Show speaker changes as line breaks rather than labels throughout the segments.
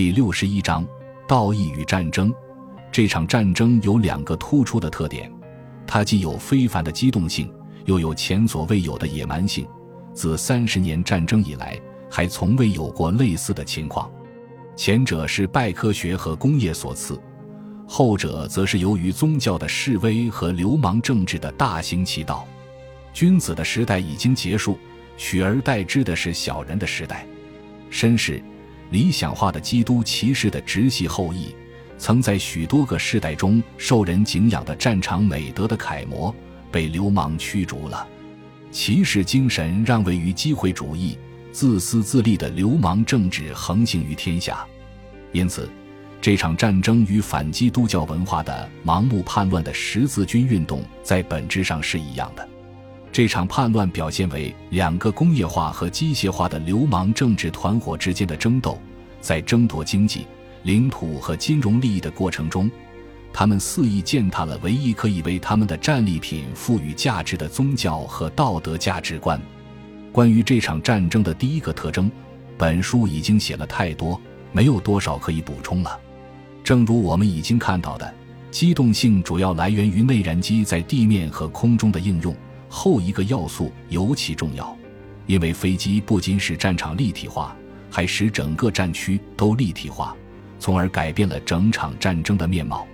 第六十一章：道义与战争。这场战争有两个突出的特点，它既有非凡的机动性，又有前所未有的野蛮性。自三十年战争以来，还从未有过类似的情况。前者是拜科学和工业所赐，后者则是由于宗教的示威和流氓政治的大行其道。君子的时代已经结束，取而代之的是小人的时代。绅士、理想化的基督骑士的直系后裔，曾在许多个世代中受人敬仰的战场美德的楷模，被流氓驱逐了。骑士精神让位于机会主义、自私自利的流氓政治横行于天下。因此，这场战争与反基督教文化的盲目叛乱的十字军运动在本质上是一样的。这场叛乱表现为两个工业化和机械化的流氓政治团伙之间的争斗，在争夺经济、领土和金融利益的过程中，他们肆意践踏了唯一可以为他们的战利品赋予价值的宗教和道德价值观。关于这场战争的第一个特征，本书已经写了太多，没有多少可以补充了。正如我们已经看到的，机动性主要来源于内燃机在地面和空中的应用。后一个要素尤其重要，因为飞机不仅使战场立体化，还使整个战区都立体化，从而改变了整场战争的面貌。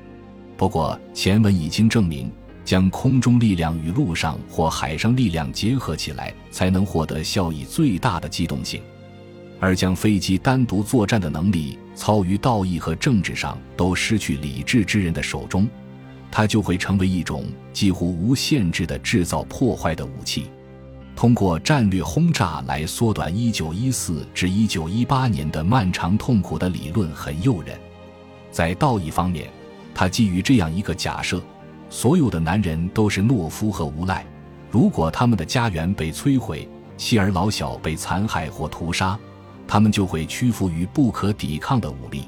不过，前文已经证明，将空中力量与陆上或海上力量结合起来，才能获得效益最大的机动性。而将飞机单独作战的能力操于道义和政治上都失去理智之人的手中。它就会成为一种几乎无限制的制造破坏的武器，通过战略轰炸来缩短1914至1918年的漫长痛苦的理论很诱人。在道义方面，它基于这样一个假设：所有的男人都是懦夫和无赖。如果他们的家园被摧毁，妻儿老小被残害或屠杀，他们就会屈服于不可抵抗的武力。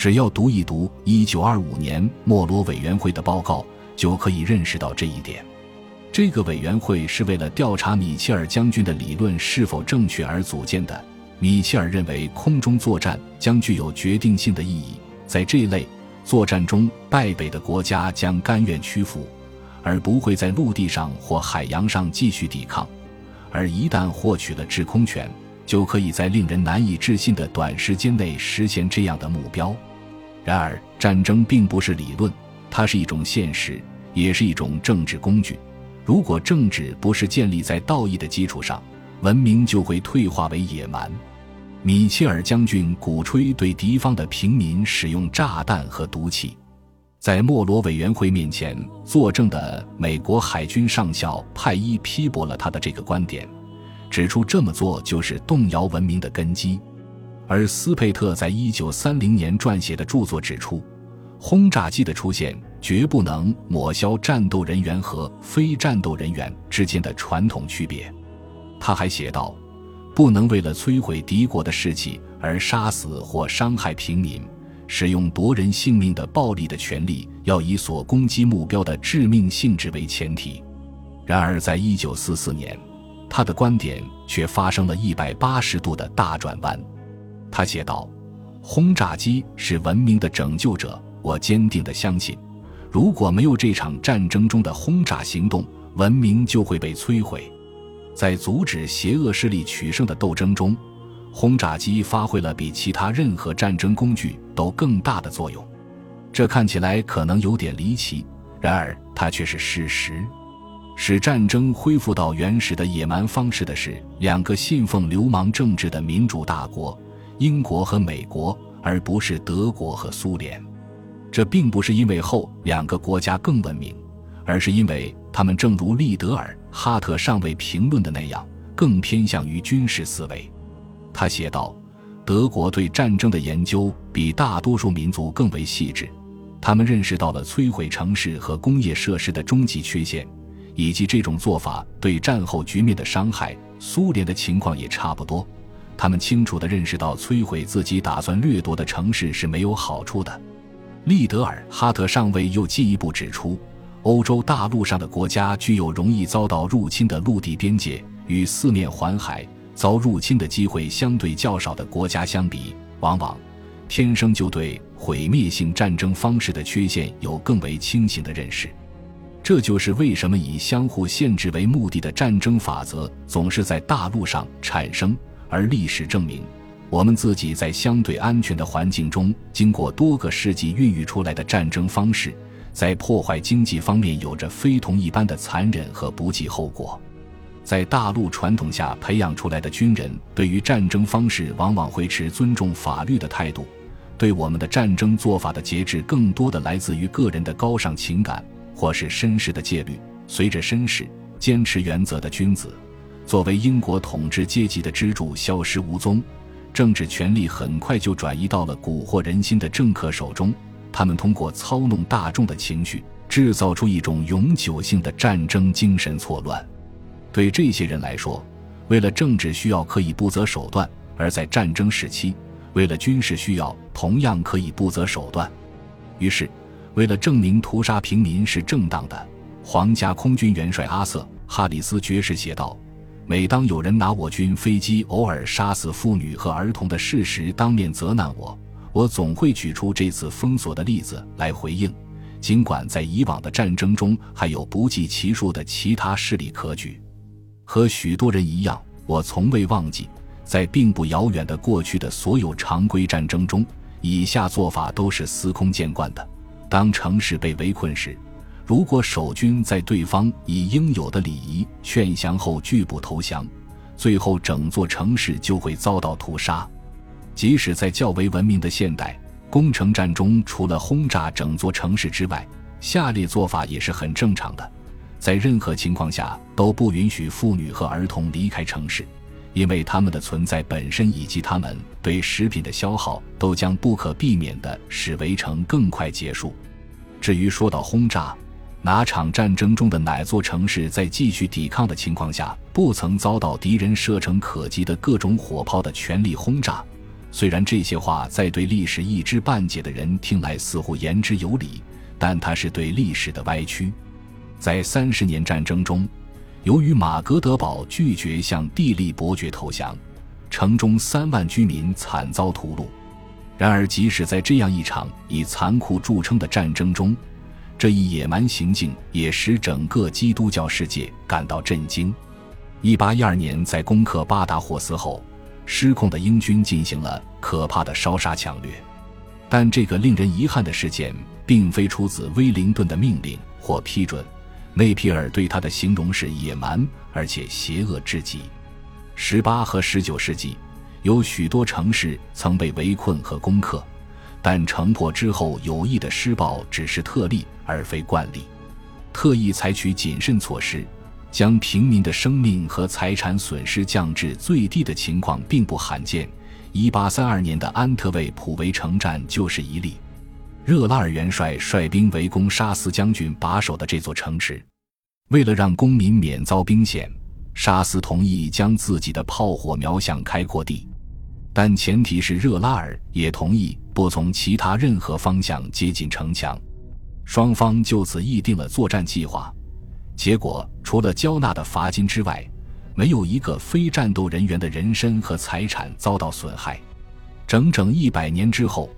只要读一读1925年莫罗委员会的报告，就可以认识到这一点。这个委员会是为了调查米切尔将军的理论是否正确而组建的。米切尔认为空中作战将具有决定性的意义，在这一类作战中，败北的国家将甘愿屈服，而不会在陆地上或海洋上继续抵抗。而一旦获取了制空权，就可以在令人难以置信的短时间内实现这样的目标。然而，战争并不是理论，它是一种现实，也是一种政治工具。如果政治不是建立在道义的基础上，文明就会退化为野蛮。米切尔将军鼓吹对敌方的平民使用炸弹和毒气，在莫罗委员会面前作证的美国海军上校派伊批驳了他的这个观点，指出这么做就是动摇文明的根基。而斯佩特在一九三零年撰写的著作指出，轰炸机的出现绝不能抹消战斗人员和非战斗人员之间的传统区别。他还写道：“不能为了摧毁敌国的士气而杀死或伤害平民，使用夺人性命的暴力的权利要以所攻击目标的致命性质为前提。”然而，在一九四四年，他的观点却发生了一百八十度的大转弯。他写道：“轰炸机是文明的拯救者，我坚定地相信，如果没有这场战争中的轰炸行动，文明就会被摧毁。在阻止邪恶势力取胜的斗争中，轰炸机发挥了比其他任何战争工具都更大的作用。这看起来可能有点离奇，然而它却是事实。使战争恢复到原始的野蛮方式的是两个信奉流氓政治的民主大国。”英国和美国，而不是德国和苏联，这并不是因为后两个国家更文明，而是因为他们正如利德尔·哈特上尉评论的那样，更偏向于军事思维。他写道：“德国对战争的研究比大多数民族更为细致，他们认识到了摧毁城市和工业设施的终极缺陷，以及这种做法对战后局面的伤害。苏联的情况也差不多。”他们清楚地认识到，摧毁自己打算掠夺的城市是没有好处的。利德尔·哈特上尉又进一步指出，欧洲大陆上的国家具有容易遭到入侵的陆地边界，与四面环海、遭入侵的机会相对较少的国家相比，往往天生就对毁灭性战争方式的缺陷有更为清醒的认识。这就是为什么以相互限制为目的的战争法则总是在大陆上产生，而历史证明，我们自己在相对安全的环境中，经过多个世纪孕育出来的战争方式，在破坏经济方面有着非同一般的残忍和不计后果。在大陆传统下培养出来的军人，对于战争方式往往会持尊重法律的态度，对我们的战争做法的节制，更多的来自于个人的高尚情感，或是绅士的戒律。随着绅士坚持原则的君子，作为英国统治阶级的支柱消失无踪，政治权力很快就转移到了蛊惑人心的政客手中。他们通过操弄大众的情绪，制造出一种永久性的战争精神错乱。对这些人来说，为了政治需要可以不择手段；而在战争时期，为了军事需要同样可以不择手段。于是，为了证明屠杀平民是正当的，皇家空军元帅阿瑟·哈里斯爵士写道：“每当有人拿我军飞机偶尔杀死妇女和儿童的事实当面责难我，我总会举出这次封锁的例子来回应。尽管在以往的战争中还有不计其数的其他事例可举。”和许多人一样，我从未忘记，在并不遥远的过去的所有常规战争中，以下做法都是司空见惯的：当城市被围困时，如果守军在对方以应有的礼仪劝降后拒不投降，最后整座城市就会遭到屠杀。即使在较为文明的现代攻城战中，除了轰炸整座城市之外，下列做法也是很正常的。在任何情况下都不允许妇女和儿童离开城市，因为他们的存在本身以及他们对食品的消耗都将不可避免地使围城更快结束。至于说到轰炸，哪场战争中的哪座城市在继续抵抗的情况下不曾遭到敌人射程可及的各种火炮的全力轰炸？虽然这些话在对历史一知半解的人听来似乎言之有理，但它是对历史的歪曲。在三十年战争中，由于马格德堡拒绝向地利伯爵投降，城中三万居民惨遭屠戮。然而，即使在这样一场以残酷著称的战争中，这一野蛮行径也使整个基督教世界感到震惊。一八一二年，在攻克巴达霍斯后，失控的英军进行了可怕的烧杀抢掠。但这个令人遗憾的事件，并非出自威灵顿的命令或批准。内皮尔对他的形容是野蛮而且邪恶至极。十八和十九世纪，有许多城市曾被围困和攻克，但城破之后有意的施暴只是特例而非惯例。特意采取谨慎措施，将平民的生命和财产损失降至最低的情况并不罕见。一八三二年的安特卫普围城战就是一例。热拉尔元帅率兵围攻沙斯将军把守的这座城池，为了让公民免遭兵险，沙斯同意将自己的炮火瞄向开阔地，但前提是热拉尔也同意不从其他任何方向接近城墙。双方就此议定了作战计划。结果，除了交纳的罚金之外，没有一个非战斗人员的人身和财产遭到损害。整整一百年之后。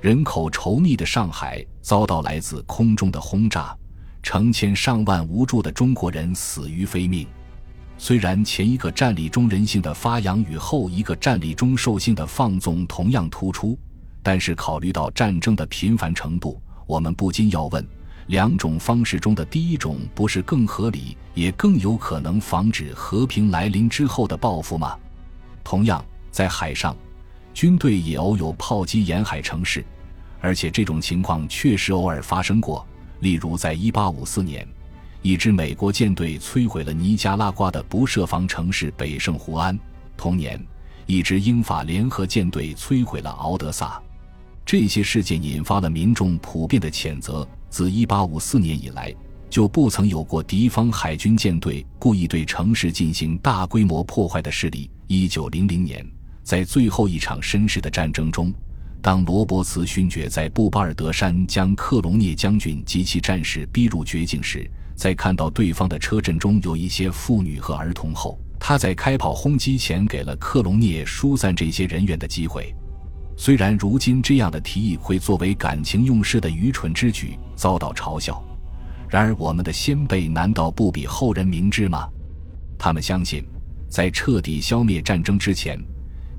人口稠密的上海遭到来自空中的轰炸，成千上万无助的中国人死于非命。虽然前一个战例中人性的发扬与后一个战例中兽性的放纵同样突出，但是考虑到战争的频繁程度，我们不禁要问：两种方式中的第一种不是更合理，也更有可能防止和平来临之后的报复吗？同样，在海上。军队也偶有炮击沿海城市，而且这种情况确实偶尔发生过。例如，在1854年，一支美国舰队摧毁了尼加拉瓜的不设防城市北圣胡安；同年，一支英法联合舰队摧毁了敖德萨。这些事件引发了民众普遍的谴责。自1854年以来，就不曾有过敌方海军舰队故意对城市进行大规模破坏的事例。1900年。在最后一场绅士的战争中，当罗伯茨勋爵在布巴尔德山将克隆涅将军及其战士逼入绝境时，在看到对方的车阵中有一些妇女和儿童后，他在开炮轰击前给了克隆涅疏散这些人员的机会。虽然如今这样的提议会作为感情用事的愚蠢之举遭到嘲笑，然而我们的先辈难道不比后人明智吗？他们相信，在彻底消灭战争之前，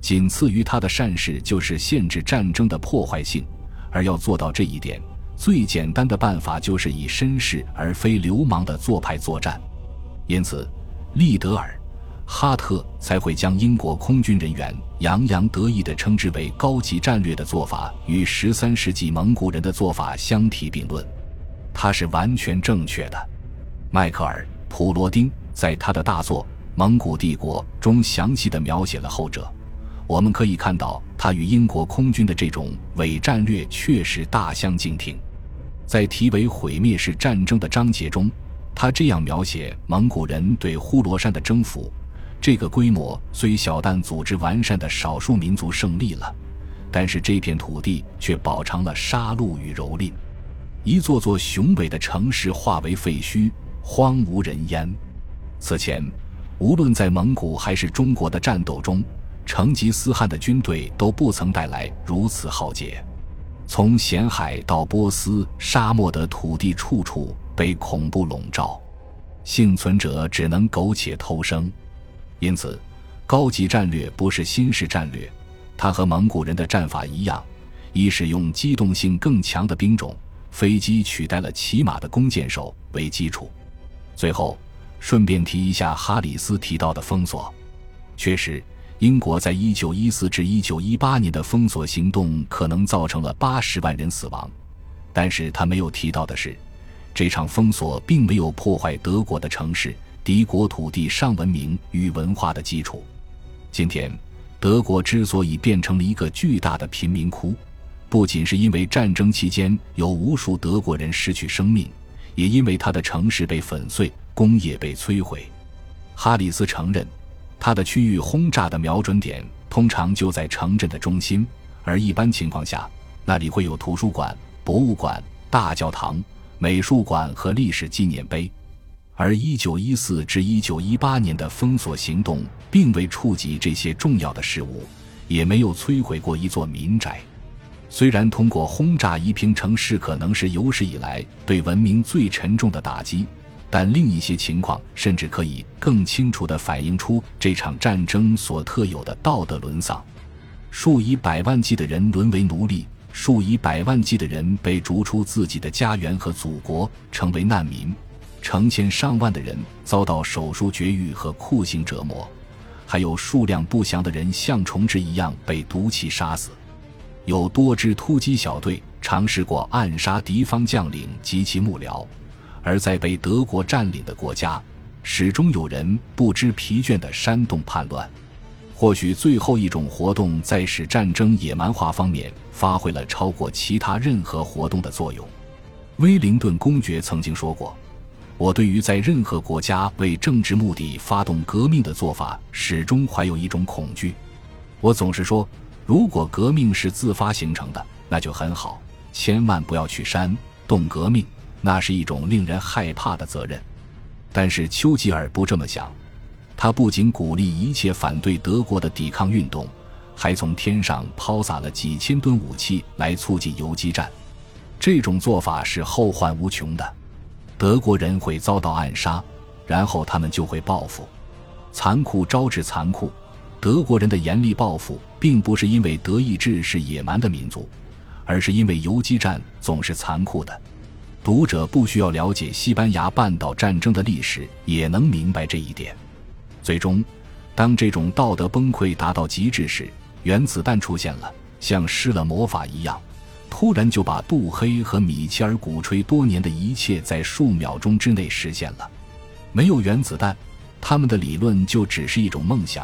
仅次于他的善事就是限制战争的破坏性，而要做到这一点，最简单的办法就是以绅士而非流氓的做派作战。因此，利德尔。哈特才会将英国空军人员洋洋得意地称之为高级战略的做法与十三世纪蒙古人的做法相提并论，他是完全正确的。迈克尔·普罗丁在他的大作《蒙古帝国》中详细地描写了后者。我们可以看到，他与英国空军的这种伪战略确实大相径庭。在题为“毁灭式战争”的章节中，他这样描写蒙古人对呼罗珊的征服。这个规模虽小，但组织完善的少数民族胜利了，但是这片土地却饱尝了杀戮与蹂躏，一座座雄伟的城市化为废墟，荒无人烟。此前，无论在蒙古还是中国的战斗中，成吉思汗的军队都不曾带来如此浩劫。从咸海到波斯沙漠的土地，处处被恐怖笼罩，幸存者只能苟且偷生。因此，高级战略不是新式战略，它和蒙古人的战法一样，以使用机动性更强的兵种——飞机取代了骑马的弓箭手为基础。最后，顺便提一下哈里斯提到的封锁。确实，英国在1914至1918年的封锁行动可能造成了80万人死亡，但是他没有提到的是，这场封锁并没有破坏德国的城市。敌国土地上文明与文化的基础。今天，德国之所以变成了一个巨大的贫民窟，不仅是因为战争期间有无数德国人失去生命，也因为他的城市被粉碎，工业被摧毁。哈里斯承认，他的区域轰炸的瞄准点通常就在城镇的中心，而一般情况下，那里会有图书馆、博物馆、大教堂、美术馆和历史纪念碑。而1914至1918年的封锁行动并未触及这些重要的事物，也没有摧毁过一座民宅。虽然通过轰炸夷平城市可能是有史以来对文明最沉重的打击，但另一些情况甚至可以更清楚地反映出这场战争所特有的道德沦丧。数以百万计的人沦为奴隶，数以百万计的人被逐出自己的家园和祖国，成为难民。成千上万的人遭到手术绝育和酷刑折磨，还有数量不详的人像虫豸一样被毒气杀死。有多支突击小队尝试过暗杀敌方将领及其幕僚，而在被德国占领的国家，始终有人不知疲倦地煽动叛乱。或许最后一种活动在使战争野蛮化方面发挥了超过其他任何活动的作用。威灵顿公爵曾经说过。我对于在任何国家为政治目的发动革命的做法，始终怀有一种恐惧。我总是说，如果革命是自发形成的，那就很好，千万不要去煽动革命，那是一种令人害怕的责任。但是丘吉尔不这么想，他不仅鼓励一切反对德国的抵抗运动，还从天上抛洒了几千吨武器来促进游击战。这种做法是后患无穷的。德国人会遭到暗杀，然后他们就会报复，残酷招致残酷。德国人的严厉报复，并不是因为德意志是野蛮的民族，而是因为游击战总是残酷的。读者不需要了解西班牙半岛战争的历史，也能明白这一点。最终，当这种道德崩溃达到极致时，原子弹出现了，像施了魔法一样。突然就把杜黑和米切尔鼓吹多年的一切在数秒钟之内实现了。没有原子弹，他们的理论就只是一种梦想；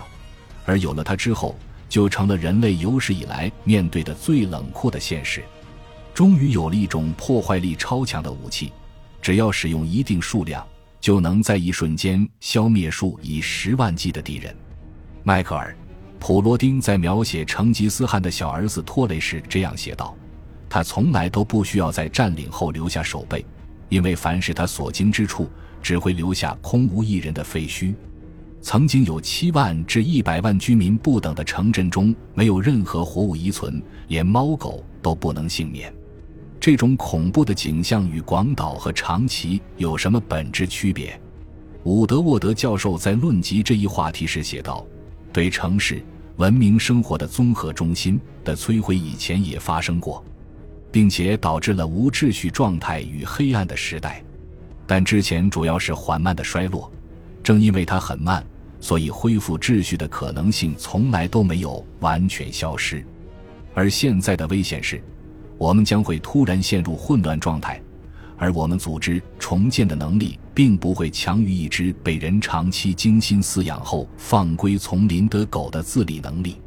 而有了它之后，就成了人类有史以来面对的最冷酷的现实。终于有了一种破坏力超强的武器，只要使用一定数量，就能在一瞬间消灭数以十万计的敌人。迈克尔·普罗丁在描写成吉思汗的小儿子托雷时这样写道。他从来都不需要在占领后留下守备，因为凡是他所经之处，只会留下空无一人的废墟。曾经有七万至一百万居民不等的城镇中没有任何活物遗存，连猫狗都不能幸免。这种恐怖的景象与广岛和长崎有什么本质区别？伍德沃德教授在论及这一话题时写道：“对城市文明生活的综合中心的摧毁以前也发生过，并且导致了无秩序状态与黑暗的时代，但之前主要是缓慢的衰落。正因为它很慢，所以恢复秩序的可能性从来都没有完全消失。而现在的危险是。”我们将会突然陷入混乱状态，而我们组织重建的能力并不会强于一只被人长期精心饲养后放归丛林的狗的自理能力。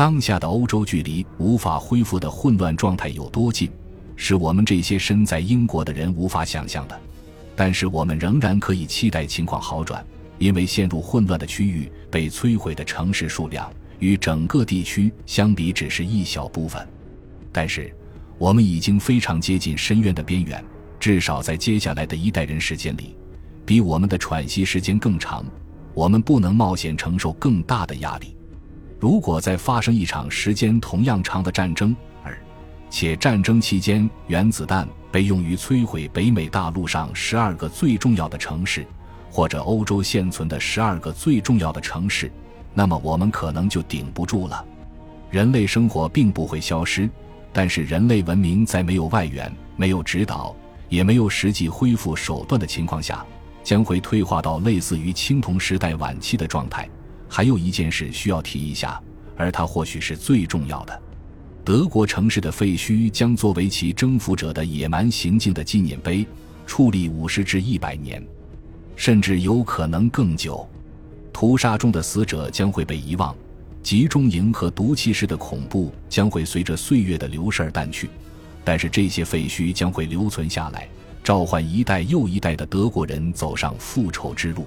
当下的欧洲距离无法恢复的混乱状态有多近，是我们这些身在英国的人无法想象的。但是我们仍然可以期待情况好转，因为陷入混乱的区域被摧毁的城市数量与整个地区相比只是一小部分。但是。我们已经非常接近深渊的边缘，至少在接下来的一代人时间里，比我们的喘息时间更长。我们不能冒险承受更大的压力。如果再发生一场时间同样长的战争，而且战争期间原子弹被用于摧毁北美大陆上十二个最重要的城市，或者欧洲现存的十二个最重要的城市，那么我们可能就顶不住了。人类生活并不会消失。但是，人类文明在没有外援、没有指导、也没有实际恢复手段的情况下，将会退化到类似于青铜时代晚期的状态。还有一件事需要提一下，而它或许是最重要的：德国城市的废墟将作为其征服者的野蛮行径的纪念碑，矗立五十至一百年，甚至有可能更久。屠杀中的死者将会被遗忘。集中营和毒气室的恐怖将会随着岁月的流逝而淡去，但是这些废墟将会留存下来，召唤一代又一代的德国人走上复仇之路。